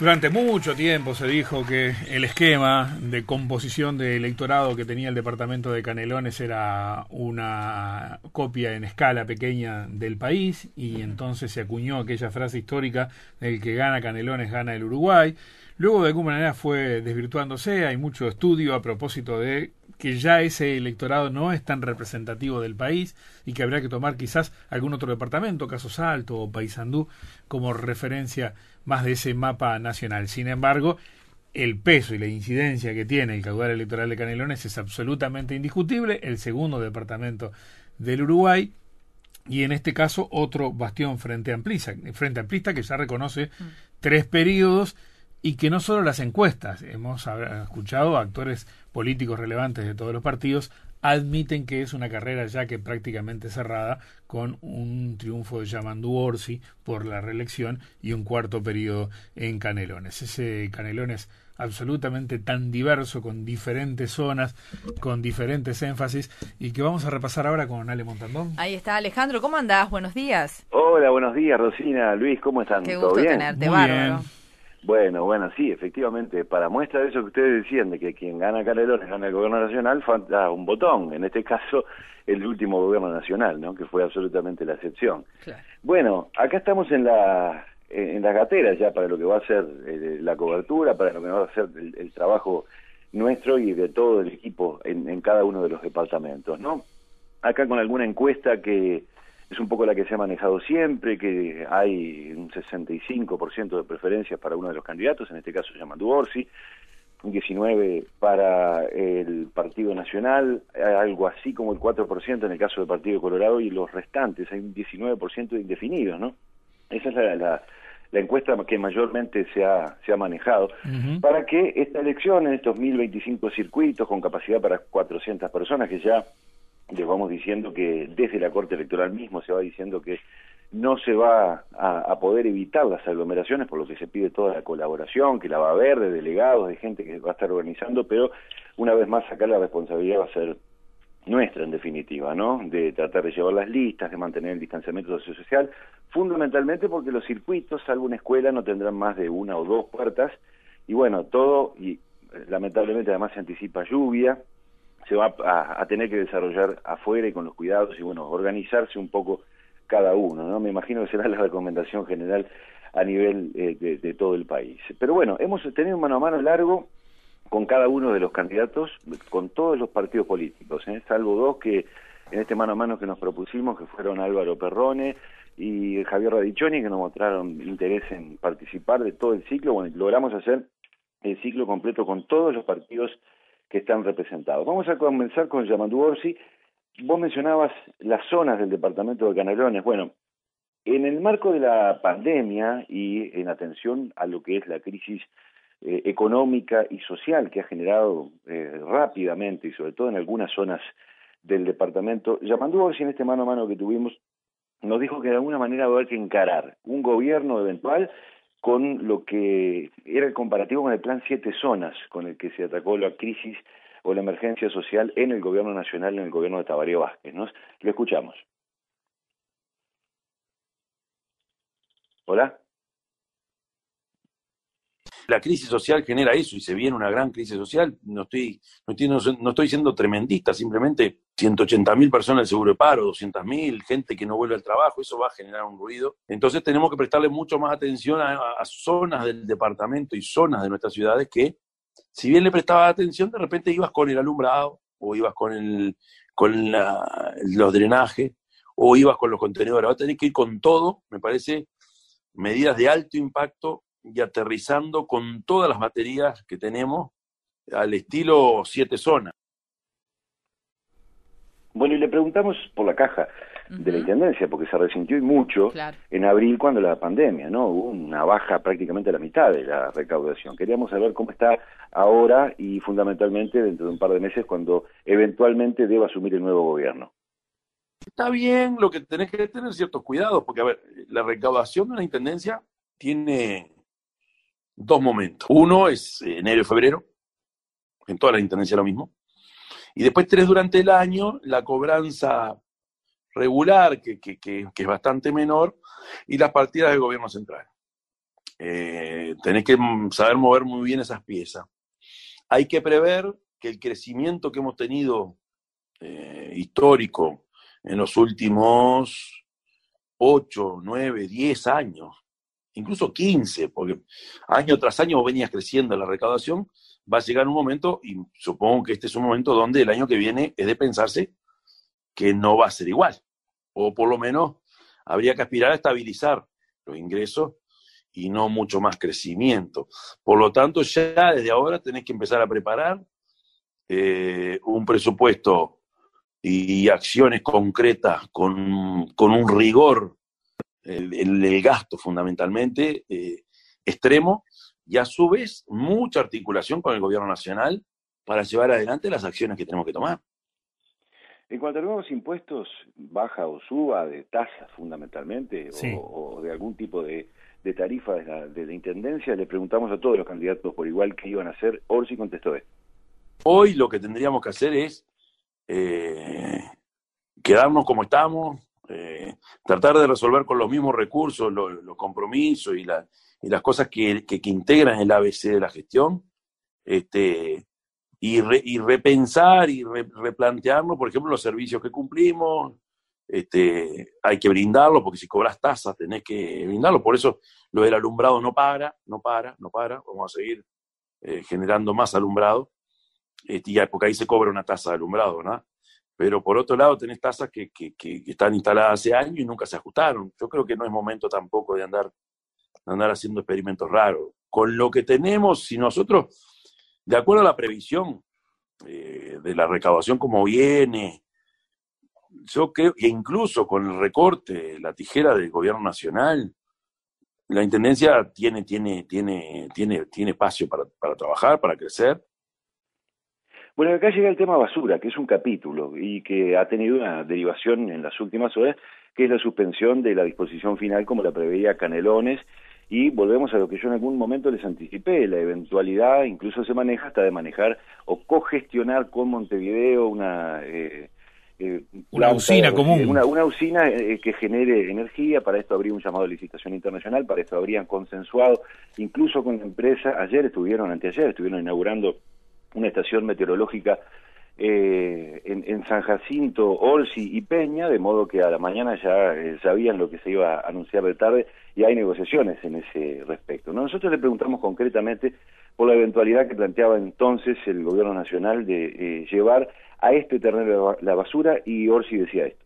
Durante mucho tiempo se dijo que el esquema de composición de electorado que tenía el departamento de Canelones era una copia en escala pequeña del país y entonces se acuñó aquella frase histórica del que gana Canelones gana el Uruguay. Luego de alguna manera fue desvirtuándose, hay mucho estudio a propósito de que ya ese electorado no es tan representativo del país y que habría que tomar quizás algún otro departamento, Caso Salto o Paysandú, como referencia más de ese mapa nacional. Sin embargo, el peso y la incidencia que tiene el caudal electoral de Canelones es absolutamente indiscutible, el segundo departamento del Uruguay, y en este caso otro bastión frente a Amplista, frente a Amplista que ya reconoce mm. tres periodos y que no solo las encuestas, hemos escuchado a actores políticos relevantes de todos los partidos admiten que es una carrera ya que prácticamente cerrada con un triunfo de Yamandu Orsi por la reelección y un cuarto periodo en Canelones. Ese Canelones absolutamente tan diverso, con diferentes zonas, con diferentes énfasis, y que vamos a repasar ahora con Ale Montandón. Ahí está Alejandro, ¿cómo andás? Buenos días. Hola, buenos días, Rosina, Luis, ¿cómo están? Qué gusto tenerte, bárbaro. Bueno, bueno, sí, efectivamente, para muestra de eso que ustedes decían, de que quien gana Canelones gana el gobierno nacional, falta un botón, en este caso el último gobierno nacional, ¿no? que fue absolutamente la excepción. Bueno, acá estamos en la en las gateras ya para lo que va a ser eh, la cobertura, para lo que va a ser el, trabajo nuestro y de todo el equipo en, en cada uno de los departamentos, ¿no? Acá con alguna encuesta que es un poco la que se ha manejado siempre, que hay un 65% de preferencias para uno de los candidatos, en este caso se llama Duorsi, un 19% para el Partido Nacional, algo así como el 4% en el caso del Partido Colorado y los restantes, hay un 19% de indefinidos, ¿no? Esa es la, la, encuesta que mayormente se ha, se ha manejado, para que esta elección en estos 1025 circuitos con capacidad para 400 personas, que ya les vamos diciendo que desde la Corte Electoral mismo se va diciendo que no se va a, poder evitar las aglomeraciones, por lo que se pide toda la colaboración, que la va a haber de delegados, de gente que va a estar organizando, pero una vez más acá la responsabilidad va a ser nuestra en definitiva, ¿no? De tratar de llevar las listas, de mantener el distanciamiento social, fundamentalmente porque los circuitos, salvo una escuela, no tendrán más de una o dos puertas, y bueno, todo, y lamentablemente además se anticipa lluvia, se va a, tener que desarrollar afuera y con los cuidados y bueno, organizarse un poco cada uno, ¿no? Me imagino que será la recomendación general a nivel eh, de, todo el país. Pero bueno, hemos tenido un mano a mano largo con cada uno de los candidatos, con todos los partidos políticos, ¿eh? salvo dos que en este mano a mano que nos propusimos, que fueron Álvaro Perrone y Javier Radichoni, que nos mostraron interés en participar de todo el ciclo. Bueno, logramos hacer el ciclo completo con todos los partidos que están representados. Vamos a comenzar con Yamandu Orsi. Vos mencionabas las zonas del departamento de Canelones. Bueno, en el marco de la pandemia y en atención a lo que es la crisis eh, económica y social que ha generado eh, rápidamente y sobre todo en algunas zonas del departamento, Yamandu Orsi en este mano a mano que tuvimos nos dijo que de alguna manera va a haber que encarar un gobierno eventual con lo que era el comparativo con el plan Siete Zonas, con el que se atacó la crisis o la emergencia social en el gobierno nacional, en el gobierno de Tabaré Vázquez. ¿no? Lo escuchamos. Hola la crisis social genera eso y se viene una gran crisis social. No estoy, no estoy, no, estoy siendo tremendista, simplemente 180 mil personas del seguro de paro, 200 mil, gente que no vuelve al trabajo, eso va a generar un ruido. Entonces tenemos que prestarle mucho más atención a, zonas del departamento y zonas de nuestras ciudades que, si bien le prestabas atención, de repente ibas con el alumbrado o ibas con, el, con los drenajes o ibas con los contenedores. Va a tener que ir con todo, me parece, medidas de alto impacto y aterrizando con todas las baterías que tenemos al estilo siete zonas. Bueno, y le preguntamos por la caja de la Intendencia, porque se resintió y mucho en abril cuando la pandemia, ¿no? Hubo una baja prácticamente a la mitad de la recaudación. Queríamos saber cómo está ahora y fundamentalmente dentro de un par de meses cuando eventualmente deba asumir el nuevo gobierno. Está bien, lo que tenés que tener ciertos cuidados, porque a ver, la recaudación de la Intendencia tiene dos momentos. Uno es enero y febrero, en toda la intendencia lo mismo. Y después tres durante el año, la cobranza regular, que, que, que, es bastante menor, y las partidas del gobierno central. Eh, tenés que saber mover muy bien esas piezas. Hay que prever que el crecimiento que hemos tenido eh, histórico en los últimos 8, 9, 10 años, incluso 15, porque año tras año venías creciendo la recaudación, va a llegar un momento, y supongo que este es un momento donde el año que viene es de pensarse que no va a ser igual, o por lo menos habría que aspirar a estabilizar los ingresos y no mucho más crecimiento. Por lo tanto, ya desde ahora tenés que empezar a preparar eh, un presupuesto y acciones concretas con, un rigor el, gasto fundamentalmente eh, extremo y a su vez mucha articulación con el gobierno nacional para llevar adelante las acciones que tenemos que tomar. En cuanto a nuevos impuestos, baja o suba de tasas fundamentalmente o, de algún tipo de, tarifa de la, Intendencia, le preguntamos a todos los candidatos por igual qué iban a hacer. Orsi contestó esto. Hoy lo que tendríamos que hacer es eh, quedarnos como estamos, tratar de resolver con los mismos recursos los, compromisos y, las cosas que, integran el ABC de la gestión, este, y, repensar y replantearnos, por ejemplo, los servicios que cumplimos, este, hay que brindarlo, porque si cobras tasas tenés que brindarlo, por eso lo del alumbrado no para, no para, no para, vamos a seguir eh, generando más alumbrado, este, ya, porque ahí se cobra una tasa de alumbrado, ¿no? Pero por otro lado tenés tasas que, que, están instaladas hace años y nunca se ajustaron. Yo creo que no es momento tampoco de andar, andar haciendo experimentos raros. Con lo que tenemos, si nosotros de acuerdo a la previsión eh, de la recaudación como viene, yo creo que incluso con el recorte, la tijera del gobierno nacional, la intendencia tiene, tiene, tiene, tiene, tiene espacio para, para trabajar, para crecer. Bueno, acá llega el tema basura, que es un capítulo y que ha tenido una derivación en las últimas horas, que es la suspensión de la disposición final como la preveía Canelones y volvemos a lo que yo en algún momento les anticipé, la eventualidad incluso se maneja hasta de manejar o cogestionar con Montevideo una... Eh, eh, una usina común. Una, una usina eh, que genere energía, para esto habría un llamado de licitación internacional, para esto habrían consensuado, incluso con la empresa, ayer estuvieron, anteayer, estuvieron inaugurando una estación meteorológica eh, en, San Jacinto, Olsi y Peña, de modo que a la mañana ya eh, sabían lo que se iba a anunciar de tarde y hay negociaciones en ese respecto. Nosotros le preguntamos concretamente por la eventualidad que planteaba entonces el gobierno nacional de eh, llevar a este terreno la basura y Orsi decía esto.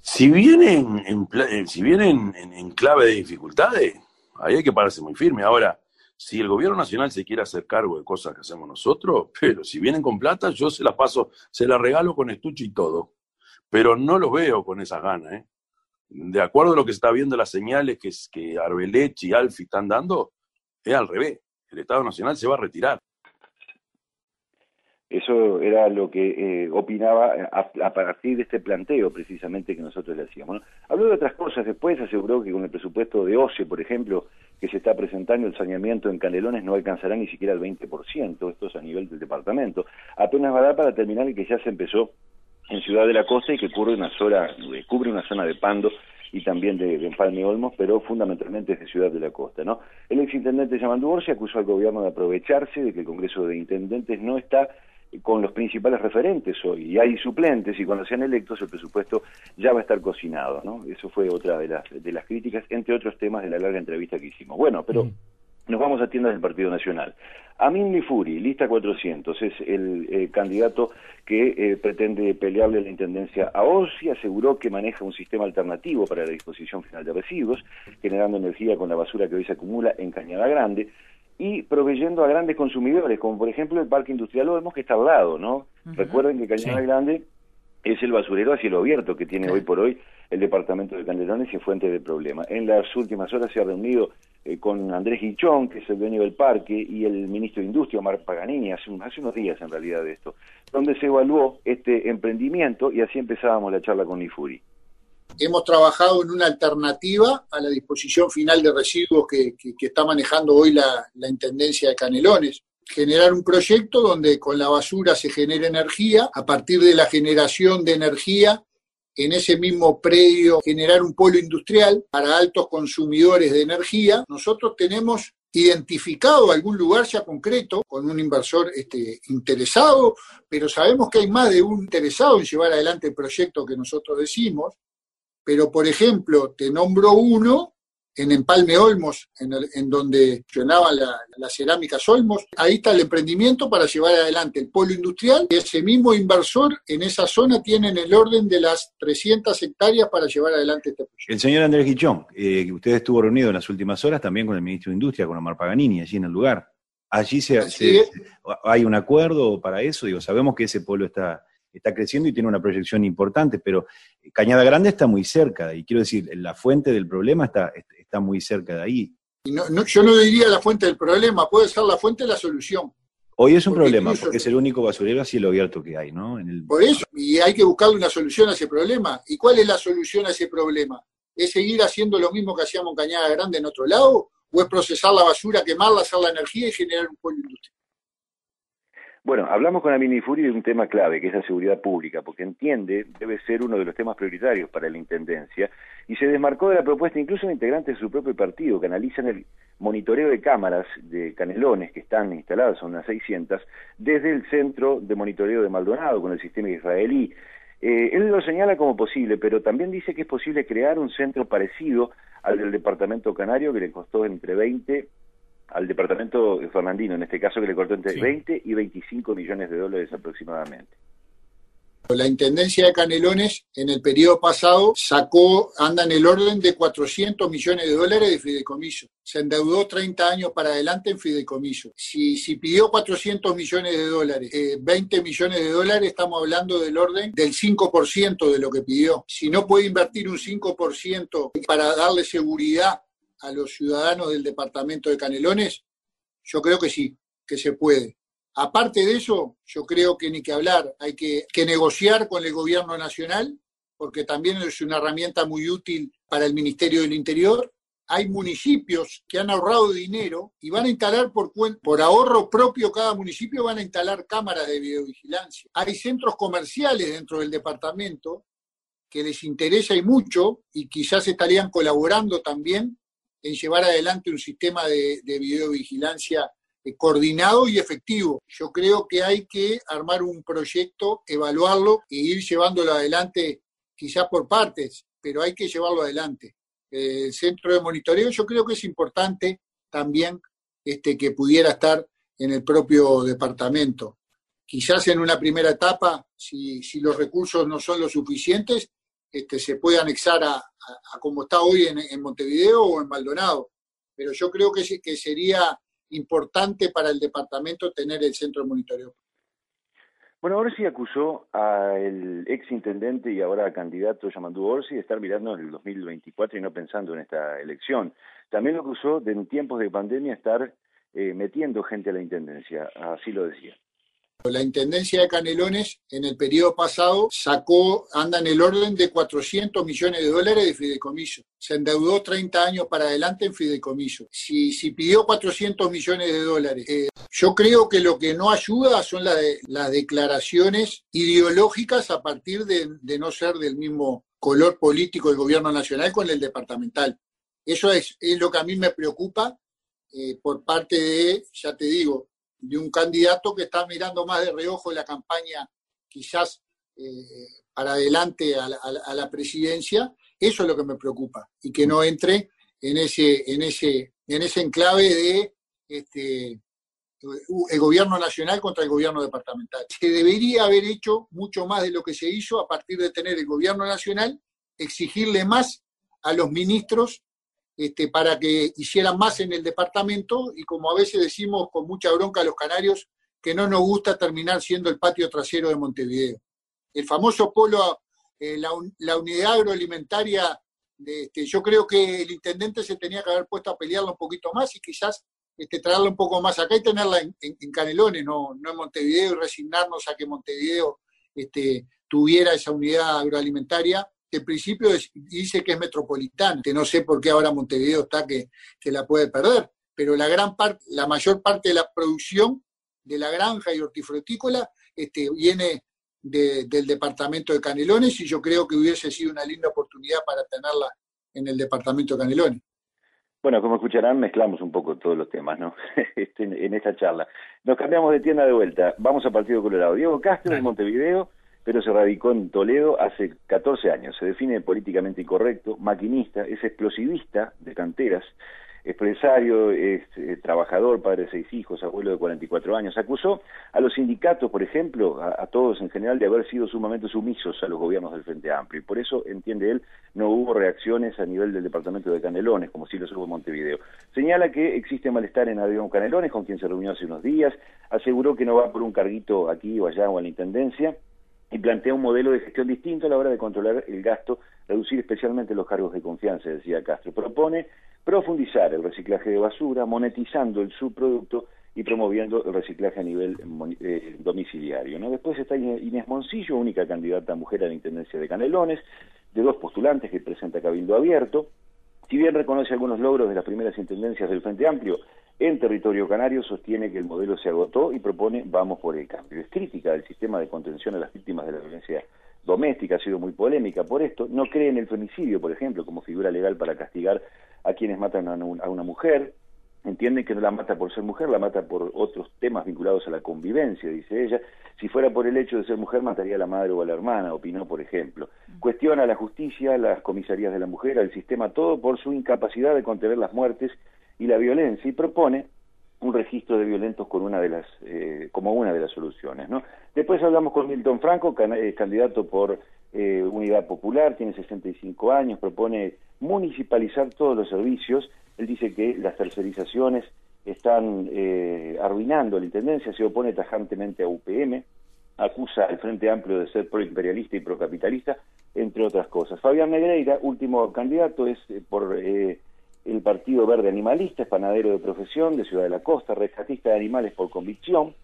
Si vienen en, si vienen en clave de dificultades, ahí hay que pararse muy firme. Ahora, si el gobierno nacional se quiere hacer cargo de cosas que hacemos nosotros, pero si vienen con plata, yo se la paso, se la regalo con estuche y todo. Pero no los veo con esas ganas, ¿eh? De acuerdo a lo que se está viendo las señales que, que Arbelech y Alfi están dando, es al revés. El Estado Nacional se va a retirar. Eso era lo que eh, opinaba a, partir de este planteo precisamente que nosotros le hacíamos. Habló de otras cosas después, aseguró que con el presupuesto de OCE, por ejemplo, que se está presentando el saneamiento en Canelones no alcanzará ni siquiera el 20%, esto es a nivel del departamento. Apenas va a dar para terminar el que ya se empezó en Ciudad de la Costa y que cubre una zona, cubre una zona de Pando y también de, de Empalme Olmos, pero fundamentalmente es de Ciudad de la Costa. ¿no? El exintendente Yamandu Orsi acusó al gobierno de aprovecharse de que el Congreso de Intendentes no está con los principales referentes hoy, y hay suplentes, y cuando sean electos el presupuesto ya va a estar cocinado, ¿no? Eso fue otra de las, de las críticas, entre otros temas de la larga entrevista que hicimos. Bueno, pero nos vamos a tiendas del Partido Nacional. Amin Lifuri, lista 400, es el eh, candidato que eh, pretende pelearle la intendencia a Orsi, aseguró que maneja un sistema alternativo para la disposición final de residuos, generando energía con la basura que hoy se acumula en Cañada Grande, y proveyendo a grandes consumidores, como por ejemplo el Parque Industrial Olmos, que está al lado, ¿no? Recuerden que Cañada Grande es el basurero a cielo abierto que tiene hoy por hoy el departamento de Canelones y fuente de problema. En las últimas horas se ha reunido eh, con Andrés Guichón, que es el dueño del parque, y el ministro de Industria, Omar Paganini, hace, hace unos días en realidad de esto, donde se evaluó este emprendimiento y así empezábamos la charla con Ifuri hemos trabajado en una alternativa a la disposición final de residuos que, está manejando hoy la, Intendencia de Canelones. Generar un proyecto donde con la basura se genere energía, a partir de la generación de energía en ese mismo predio generar un polo industrial para altos consumidores de energía. Nosotros tenemos identificado algún lugar ya concreto con un inversor este, interesado, pero sabemos que hay más de un interesado en llevar adelante el proyecto que nosotros decimos. Pero, por ejemplo, te nombro uno en Empalme Olmos, en, donde funcionaba la, cerámica Olmos. Ahí está el emprendimiento para llevar adelante el polo industrial. Y ese mismo inversor en esa zona tiene el orden de las 300 hectáreas para llevar adelante este proyecto. El señor Andrés Guichón, eh, usted estuvo reunido en las últimas horas también con el ministro de Industria, con Omar Paganini, allí en el lugar. Allí se, hay un acuerdo para eso, digo, sabemos que ese polo está está creciendo y tiene una proyección importante, pero Cañada Grande está muy cerca, y quiero decir, la fuente del problema está, está muy cerca de ahí. yo no diría la fuente del problema, puede ser la fuente de la solución. Hoy es un problema, porque es el único basurero a cielo abierto que hay, ¿no? Por eso, y hay que buscarle una solución a ese problema. ¿Y cuál es la solución a ese problema? ¿Es seguir haciendo lo mismo que hacíamos en Cañada Grande en otro lado? ¿O es procesar la basura, quemarla, hacer la energía y generar un pueblo industrial? Bueno, hablamos con Aminifuri de un tema clave, que es la seguridad pública, porque entiende debe ser uno de los temas prioritarios para la Intendencia, y se desmarcó de la propuesta incluso de integrantes de su propio partido, que analizan el monitoreo de cámaras de canelones que están instaladas, son unas 600, desde el centro de monitoreo de Maldonado con el sistema israelí. Eh, él lo señala como posible, pero también dice que es posible crear un centro parecido al del departamento canario, que le costó entre 20 al departamento fernandino, en este caso que le cortó entre 20 y 25 millones de dólares aproximadamente. La Intendencia de Canelones en el periodo pasado sacó, anda en el orden de 400 millones de dólares de fideicomiso. Se endeudó 30 años para adelante en fideicomiso. Si, si pidió 400 millones de dólares, 20 eh, millones de dólares, estamos hablando del orden del 5% de lo que pidió. Si no puede invertir un 5% para darle seguridad a los ciudadanos del departamento de Canelones? Yo creo que sí, que se puede. Aparte de eso, yo creo que ni que hablar, hay que, negociar con el gobierno nacional, porque también es una herramienta muy útil para el Ministerio del Interior. Hay municipios que han ahorrado dinero y van a instalar por, por ahorro propio cada municipio, van a instalar cámaras de videovigilancia. Hay centros comerciales dentro del departamento que les interesa y mucho y quizás estarían colaborando también en llevar adelante un sistema de, videovigilancia eh, coordinado y efectivo. Yo creo que hay que armar un proyecto, evaluarlo e ir llevándolo adelante quizás por partes, pero hay que llevarlo adelante. El centro de monitoreo yo creo que es importante también este, que pudiera estar en el propio departamento. Quizás en una primera etapa, si, si los recursos no son lo suficientes, este, se puede anexar a, como está hoy en, Montevideo o en Maldonado. Pero yo creo que, que sería importante para el departamento tener el centro de monitoreo. Bueno, Orsi acusó al ex intendente y ahora candidato Yamandú Orsi de estar mirando en el 2024 y no pensando en esta elección. También lo acusó de en tiempos de pandemia estar eh, metiendo gente a la intendencia, así lo decía. La Intendencia de Canelones en el periodo pasado sacó, anda en el orden de 400 millones de dólares de fideicomiso. Se endeudó 30 años para adelante en fideicomiso. Si, pidió 400 millones de dólares, eh, yo creo que lo que no ayuda son las declaraciones ideológicas a partir de, no ser del mismo color político del gobierno nacional con el departamental. Eso es, lo que a mí me preocupa eh, por parte de, ya te digo, de un candidato que está mirando más de reojo la campaña, quizás eh, para adelante a la, presidencia, eso es lo que me preocupa, y que no entre en ese, en ese, en ese enclave de este, el gobierno nacional contra el gobierno departamental. Se debería haber hecho mucho más de lo que se hizo a partir de tener el gobierno nacional, exigirle más a los ministros este, para que hicieran más en el departamento y como a veces decimos con mucha bronca a los canarios, que no nos gusta terminar siendo el patio trasero de Montevideo. El famoso polo, eh, la, unidad agroalimentaria, este, yo creo que el intendente se tenía que haber puesto a pelearla un poquito más y quizás este, traerla un poco más acá y tenerla en, Canelones, no, en Montevideo, y resignarnos a que Montevideo este, tuviera esa unidad agroalimentaria en principio dice que es metropolitana, que no sé por qué ahora Montevideo está que, que la puede perder, pero la gran parte, la mayor parte de la producción de la granja y hortifrutícola este, viene del departamento de Canelones y yo creo que hubiese sido una linda oportunidad para tenerla en el departamento de Canelones. Bueno, como escucharán, mezclamos un poco todos los temas, ¿no? Este, en esta charla. Nos cambiamos de tienda de vuelta. Vamos a Partido Colorado. Diego Castro de Montevideo, pero se radicó en Toledo hace 14 años. Se define políticamente incorrecto, maquinista, es explosivista de canteras, empresario, es eh, trabajador, padre de seis hijos, abuelo de 44 años. Acusó a los sindicatos, por ejemplo, a, todos en general, de haber sido sumamente sumisos a los gobiernos del Frente Amplio. Y por eso, entiende él, no hubo reacciones a nivel del departamento de Canelones, como sí lo hubo en Montevideo. Señala que existe malestar en Adrián Canelones, con quien se reunió hace unos días. Aseguró que no va por un carguito aquí o allá o en la Intendencia y plantea un modelo de gestión distinto a la hora de controlar el gasto, reducir especialmente los cargos de confianza, decía Castro. Propone profundizar el reciclaje de basura, monetizando el subproducto y promoviendo el reciclaje a nivel eh, domiciliario. ¿no? Después está Inés Moncillo, única candidata mujer a la Intendencia de Canelones, de dos postulantes que presenta Cabildo Abierto. Si bien reconoce algunos logros de las primeras intendencias del Frente Amplio, en territorio canario sostiene que el modelo se agotó y propone vamos por el cambio. Es crítica del sistema de contención a las víctimas de la violencia doméstica, ha sido muy polémica por esto. No cree en el femicidio, por ejemplo, como figura legal para castigar a quienes matan a una mujer. Entiende que no la mata por ser mujer, la mata por otros temas vinculados a la convivencia, dice ella. Si fuera por el hecho de ser mujer, mataría a la madre o a la hermana, opinó, por ejemplo. Cuestiona la justicia, las comisarías de la mujer, al sistema, todo por su incapacidad de contener las muertes y la violencia y propone un registro de violentos con una de las, eh, como una de las soluciones. ¿no? Después hablamos con Milton Franco, eh, candidato por eh, Unidad Popular, tiene 65 años, propone municipalizar todos los servicios. Él dice que las tercerizaciones están arruinando la Intendencia, se opone tajantemente a UPM, acusa al Frente Amplio de ser proimperialista y procapitalista, entre otras cosas. Fabián Negreira, último candidato, es por el Partido Verde Animalista, es panadero de profesión de Ciudad de la Costa, rescatista de animales por convicción,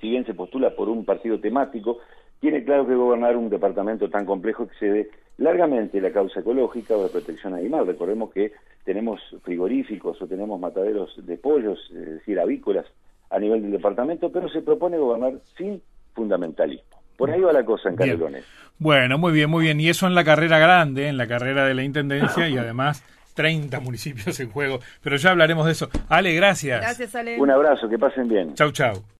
si bien se postula por un partido temático, tiene claro que gobernar un departamento tan complejo excede largamente la causa ecológica o de protección animal. Recordemos que tenemos frigoríficos o tenemos mataderos de pollos, es decir, avícolas a nivel del departamento, pero se propone gobernar sin fundamentalismo. Por ahí va la cosa en Canelones. Bueno, muy bien, muy bien. Y eso en la carrera grande, en la carrera de la Intendencia y además 30 municipios en juego, pero ya hablaremos de eso. Ale, gracias. Gracias, Ale. Un abrazo, que pasen bien. Chau, chau.